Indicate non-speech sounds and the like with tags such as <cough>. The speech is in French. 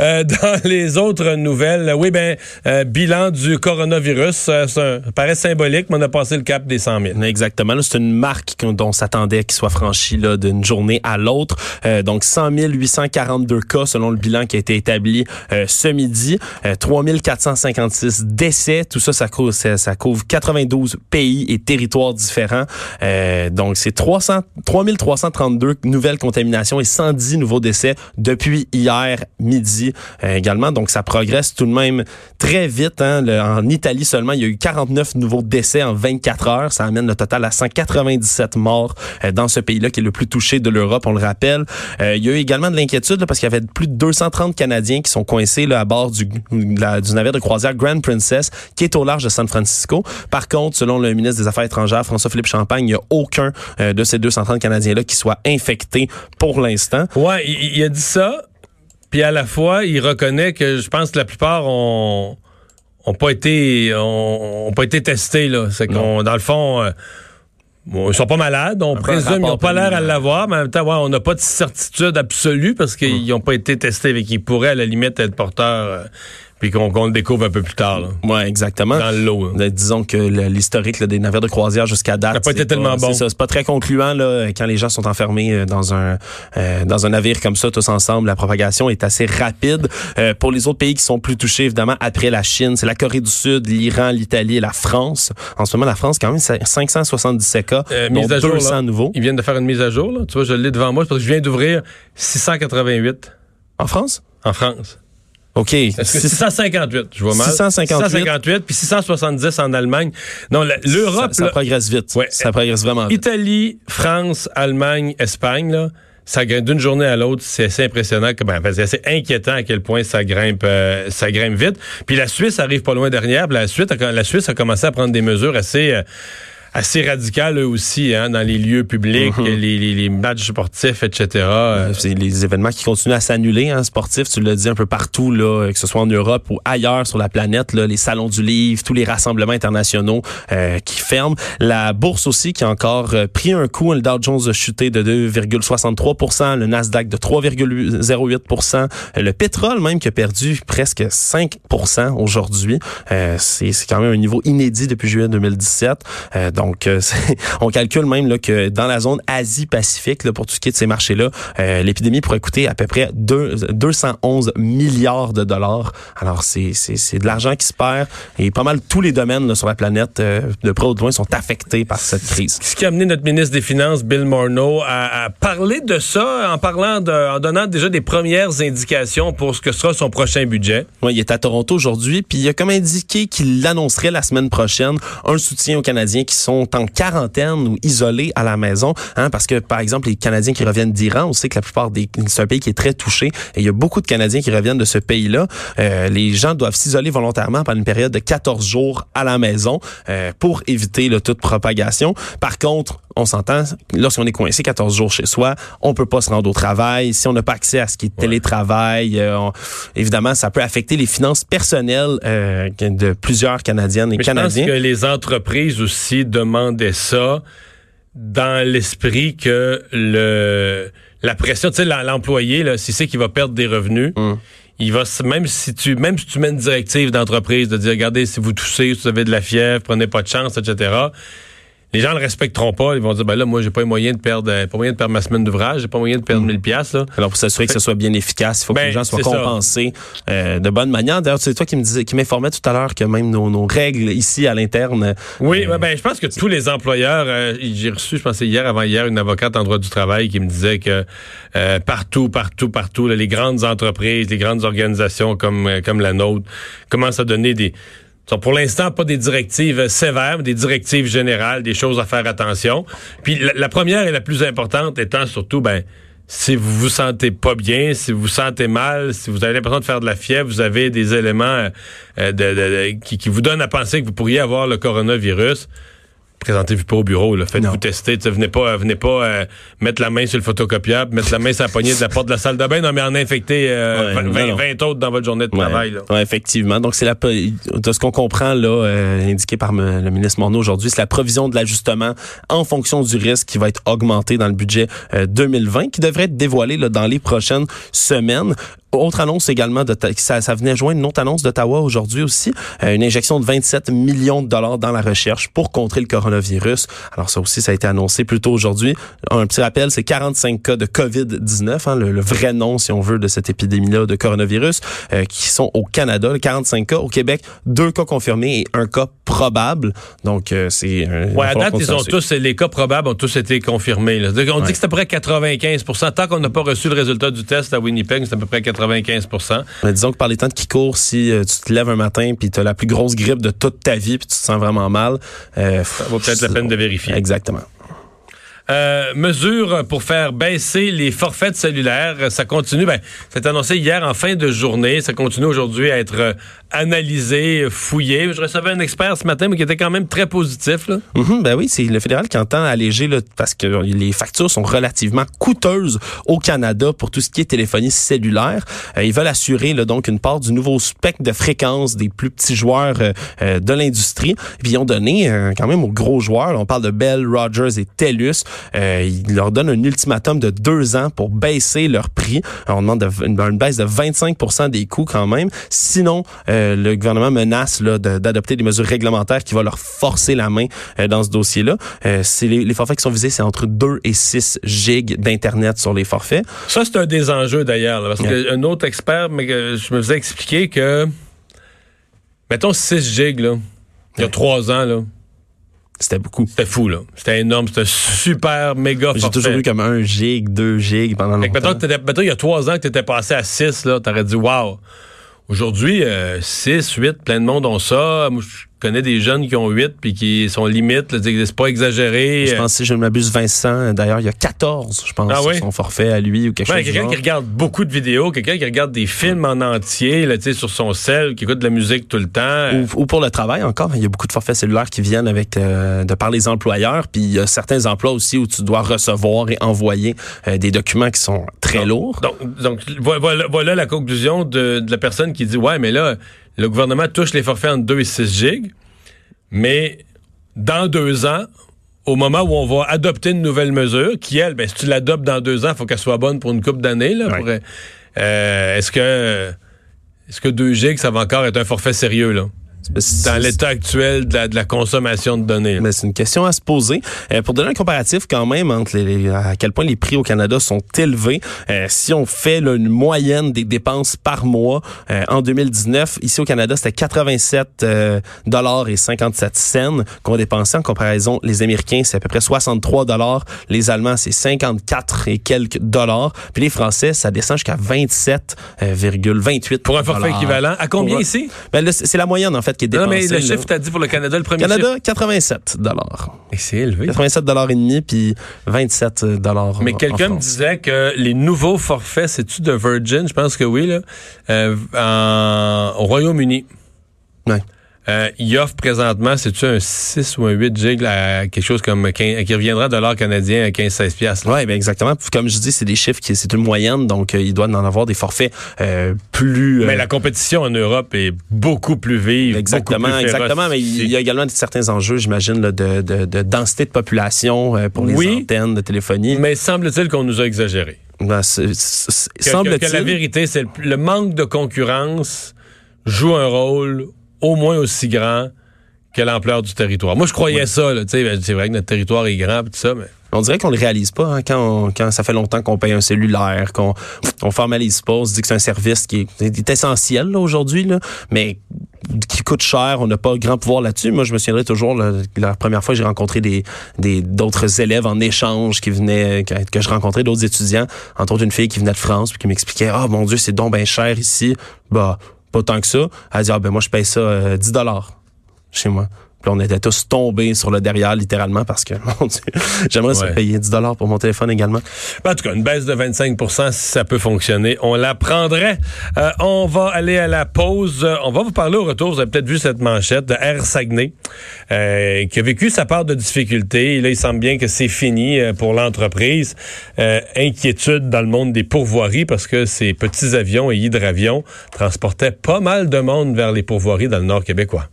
Euh, <laughs> dans les autres nouvelles, oui, ben, euh, bilan du coronavirus, euh, ça paraît symbolique, mais on a passé le cap des 100 000. Exactement. C'est une marque dont on s'attendait qu'il soit franchi d'une journée à l'autre. donc, 100 842 cas selon le bilan qui a été établi ce midi. 3 456 décès. Tout ça, ça couvre, ça, couvre 92 pays et territoires différents. donc, c'est 300, 3332 nouvelles contaminations et 110 nouveaux décès depuis hier midi euh, également. Donc, ça progresse tout de même très vite. Hein. en Italie seulement, il y a eu 49 nouveaux décès en 24 heures. Ça amène le total à 197 morts euh, dans ce pays-là qui est le plus touché de l'Europe, on le rappelle. Euh, il y a eu également de l'inquiétude parce qu'il y avait plus de 230 Canadiens qui sont coincés à bord du, du navire de croisière Grand Princess qui est au large de San Francisco. Par contre, selon le ministre des Affaires étrangères, François-Philippe Champagne, il n'y a aucun de ces 230 Canadiens-là qui soit infecté pour l'instant. Ouais, il a dit ça. Puis à la fois, il reconnaît que je pense que la plupart ont, ont pas été ont, pas été testés là. C'est qu'on dans le fond. Euh, ils sont pas malades, on présume, ils n'ont pas l'air à l'avoir, mais en même temps, ouais, on n'a pas de certitude absolue parce qu'ils n'ont pas été testés, mais qu'ils pourraient à la limite être porteurs. Euh, puis qu'on le découvre un peu plus tard. Là. Ouais, exactement. Dans l'eau. Euh, disons que l'historique des navires de croisière jusqu'à date, ça n'a pas été tellement bon. C'est pas très concluant là quand les gens sont enfermés euh, dans un euh, dans un navire comme ça tous ensemble. La propagation est assez rapide. pour les autres pays qui sont plus touchés évidemment après la Chine, c'est la Corée du Sud, l'Iran, l'Italie et la France. En ce moment, la France quand même 577 cas, euh, mise à 200 jour, nouveaux. Ils viennent de faire une mise à jour. Là. Tu vois, je l'ai devant moi parce que je viens d'ouvrir 688. En France? En France. OK. 658, je vois mal? 658. 658, puis 670 en Allemagne. Non, l'Europe... Ça, progresse vite. Ouais, ça progresse vraiment vite. Italie, France, Allemagne, Espagne, là, ça d'une journée à l'autre, c'est assez impressionnant, ben, c'est assez inquiétant à quel point ça grimpe, euh, ça grimpe vite. Puis la Suisse arrive pas loin derrière. La, Suisse, la Suisse a commencé à prendre des mesures assez... Euh, assez radical eux aussi hein, dans les lieux publics, mhm. les, les, les, matchs sportifs, etc. C'est les événements qui continuent à s'annuler, hein, sportifs, tu l'as dit un peu partout, là, que ce soit en Europe ou ailleurs sur la planète, là, les salons du livre, tous les rassemblements internationaux euh, qui ferment. La bourse aussi qui a encore euh, pris un coup. Le Dow Jones a chuté de 2,63% le Nasdaq de 3,08% le pétrole même qui a perdu presque 5% aujourd'hui. Euh, c'est quand même un niveau inédit depuis juillet 2017. donc, donc, euh, <laughs> on calcule même là, que dans la zone Asie-Pacifique, pour tout ce qui est de ces marchés-là, euh, l'épidémie pourrait coûter à peu près 211 milliards de dollars. Alors, c'est de l'argent qui se perd et pas mal tous les domaines sur la planète, euh, de près ou de loin, sont affectés par cette crise. Ce qui a amené notre ministre des Finances, Bill Morneau, à, parler de ça en parlant de, en donnant déjà des premières indications pour ce que sera son prochain budget. Oui, il est à Toronto aujourd'hui, puis il a comme indiqué qu'il annoncerait la semaine prochaine un soutien aux Canadiens qui sont en quarantaine ou isolés à la maison, hein, parce que par exemple les Canadiens qui reviennent d'Iran, on sait que la plupart des c'est un pays qui est très touché et il y a beaucoup de Canadiens qui reviennent de ce pays-là. Euh, les gens doivent s'isoler volontairement pendant une période de 14 jours à la maison euh, pour éviter le toute propagation. Par contre, on s'entend, lorsqu'on est coincé 14 jours chez soi, on peut pas se rendre au travail. Si on n'a pas accès à ce qui est télétravail, euh, évidemment, ça peut affecter les finances personnelles euh, de plusieurs Canadiennes et Canadiens. Je pense que les entreprises aussi demandaient ça dans l'esprit que le la pression, tu sais, l'employé, si c'est qu'il va perdre des revenus, hum. il va même si tu même si tu mets une directive d'entreprise de dire regardez si vous toussez, si vous avez de la fièvre, prenez pas de chance, etc les gens le respecteront pas. Ils vont dire, ben là, moi, j'ai pas moyen de perdre, euh, pas moyen de perdre ma semaine d'ouvrage, j'ai pas moyen de perdre 1000 mm. pièces là. Alors, pour s'assurer que ce soit bien efficace, il faut que les ben, gens soient compensés euh, de bonne manière. D'ailleurs, c'est toi qui me disais, qui m'informait tout à l'heure que même nos, règles ici à l'interne. Oui, euh, ben, je pense que tous les employeurs, j'ai reçu, je pensais hier, avant hier, une avocate en droit du travail qui me disait que partout, partout, partout, les grandes entreprises, les grandes organisations comme, comme la nôtre commencent à donner des, pour l'instant pas des directives sévères, mais des directives générales, des choses à faire attention. Puis la, première et la plus importante étant surtout, ben, si vous vous sentez pas bien, si vous vous sentez mal, si vous avez l'impression de faire de la fièvre, vous avez des éléments euh, de, qui vous donnent à penser que vous pourriez avoir le coronavirus présentez-vous pas au bureau. Faites-vous tester. venez pas, venez pas euh, mettre la main sur le photocopiable, mettre la main sur la poignée de la porte de la salle de bain. Non, mais en infecter 20, 20, autres dans votre journée de travail. Là. effectivement. Donc, c'est la de ce qu'on comprend, là, euh, indiqué par le ministre Morneau aujourd'hui, c'est la provision de l'ajustement en fonction du risque qui va être augmenté dans le budget 2020, euh, qui devrait être dévoilé là, dans les prochaines semaines autre annonce également, de ça, ça venait joindre une autre annonce d'Ottawa aujourd'hui aussi, euh, une injection de 27 millions de dollars dans la recherche pour contrer le coronavirus. Alors ça aussi, ça a été annoncé plus tôt aujourd'hui. Un petit rappel, c'est 45 cas de COVID-19, hein, le, vrai nom, si on veut, de cette épidémie-là de coronavirus, euh, qui sont au Canada, 45 cas. Au Québec, deux cas confirmés et un cas probable. Donc, euh, c'est... Ouais, à date, ils ont tous, les cas probables ont tous été confirmés. Là. On dit que c'est à peu près 95% Tant qu'on n'a pas reçu le résultat du test à Winnipeg, c'est à peu près 95 Mais disons que par les temps qui courent, si euh, tu te lèves un matin puis tu as la plus grosse grippe de toute ta vie puis tu te sens vraiment mal, euh, ça vaut peut-être la peine de vérifier. Exactement. Euh, mesure pour faire baisser les forfaits cellulaires. Ça continue. Ben, c'est annoncé hier en fin de journée. Ça continue aujourd'hui à être euh, analysé, fouillé. Je recevais un expert ce matin, mais qui était quand même très positif. Là. Mm-hmm, ben oui, c'est le fédéral qui entend alléger là, parce que les factures sont relativement coûteuses au Canada pour tout ce qui est téléphonie cellulaire. Euh, ils veulent assurer là, donc une part du nouveau spectre de fréquence des plus petits joueurs de l'industrie. Puis ils ont donné quand même aux gros joueurs. on parle de Bell, Rogers et TELUS euh, il leur donne un ultimatum de deux ans pour baisser leur prix. on demande une, baisse de 25% des coûts quand même. Sinon, euh, le gouvernement menace d'adopter des mesures réglementaires qui vont leur forcer la main euh, dans ce dossier-là. c'est les, forfaits qui sont visés, c'est entre 2 et 6 gigs d'Internet sur les forfaits. Ça, c'est un des enjeux d'ailleurs. Parce qu'un autre expert, mais je me faisais expliquer que, mettons 6 gigs, là, il y a trois ans, là, c'était beaucoup. C'était fou, là. C'était énorme. C'était super méga J'ai toujours eu comme un gig, deux gigs pendant longtemps. Mettons, il y a trois ans que tu étais passé à six, là, t'aurais dit, wow. Aujourd'hui, 6, euh, 8, plein de monde ont ça. Moi, je connais des jeunes qui ont 8 puis qui sont limites. C'est pas exagéré. Je pense, si je ne m'abuse, Vincent, d'ailleurs, il y a 14, je pense, ah son forfait à lui ou quelque chose Quelqu'un qui regarde beaucoup de vidéos, quelqu'un qui regarde des films en entier là, sur son sel, qui écoute de la musique tout le temps. Ou, pour le travail encore. Il y a beaucoup de forfaits cellulaires qui viennent avec euh, de par les employeurs. Puis il y a certains emplois aussi où tu dois recevoir et envoyer euh, des documents qui sont très lourds. Donc, donc voilà, voilà, la conclusion de, de la personne qui dit, ouais, mais là, le gouvernement touche les forfaits entre 2 et 6 gigs, mais dans deux ans, au moment où on va adopter une nouvelle mesure, qui, elle, ben, si tu l'adoptes dans deux ans, il faut qu'elle soit bonne pour une couple d'années. Euh, est-ce que est-ce que 2 gigs, ça va encore être un forfait sérieux? là? Dans l'état actuel de la, consommation de données. Mais c'est une question à se poser. Euh, pour donner un comparatif quand même entre les, à quel point les prix au Canada sont élevés, euh, si on fait une moyenne des dépenses par mois euh, en 2019, ici au Canada, c'était 87 dollars et 57 cents qu'on dépensait en comparaison. Les Américains, c'est à peu près 63 dollars. Les Allemands, c'est 54 et quelques dollars. Puis les Français, ça descend jusqu'à 27,28 Pour un forfait équivalent. À combien ici? Ben, c'est la moyenne, en fait, non, mais le chiffre, t'as dit pour le Canada, le premier Canada, 87 dollars. Et c'est élevé. 87 dollars et demi, puis 27 dollars Mais quelqu'un me disait que les nouveaux forfaits, c'est-tu de Virgin? Je pense que oui, là, euh, au Royaume-Uni. Ouais. Euh, il offre présentement, c'est-tu un 6 ou un 8 gigs à quelque chose comme 15, qui reviendra de l'or canadien à 15-16 piastres. Oui, ben exactement. Comme je dis, c'est des chiffres qui c'est une moyenne, donc euh, il doit en avoir des forfaits euh, plus. Mais la compétition en Europe est beaucoup plus vive. Exactement, exactement. Mais il y a également certains enjeux, j'imagine, de, de, de, densité de population pour les antennes de téléphonie. Mais semble-t-il qu'on nous a exagéré. Ben, semble-t-il. Que, la vérité, c'est le manque de concurrence joue un rôle au moins aussi grand que l'ampleur du territoire. Moi, je croyais ça. Ben, c'est vrai que notre territoire est grand, tout ça, mais... On dirait qu'on le réalise pas hein, quand, quand ça fait longtemps qu'on paye un cellulaire, qu'on on formalise pas, on se dit que c'est un service qui est, essentiel aujourd'hui, mais qui coûte cher, on n'a pas grand pouvoir là-dessus. Moi, je me souviendrai toujours la première fois que j'ai rencontré des d'autres élèves en échange qui venaient que, que je rencontrais d'autres étudiants, entre autres une fille qui venait de France puis qui m'expliquait "Ah mon dieu, c'est donc bien cher ici." Bah pas tant que ça. Elle dit, ah ben moi, je paye ça 10 euh, dollars chez moi on était tous tombés sur le derrière, littéralement, parce que, <laughs> mon Dieu, j'aimerais se payer 10 dollars pour mon téléphone également. Ben, en tout cas, une baisse de 25% si ça peut fonctionner, on la prendrait. Euh, on va aller à la pause. On va vous parler au retour. Vous avez peut-être vu cette manchette de Air Saguenay, euh, qui a vécu sa part de difficultés. Et là, il semble bien que c'est fini euh, pour l'entreprise. inquiétude dans le monde des pourvoiries parce que ces petits avions et hydravions transportaient pas mal de monde vers les pourvoiries dans le nord québécois.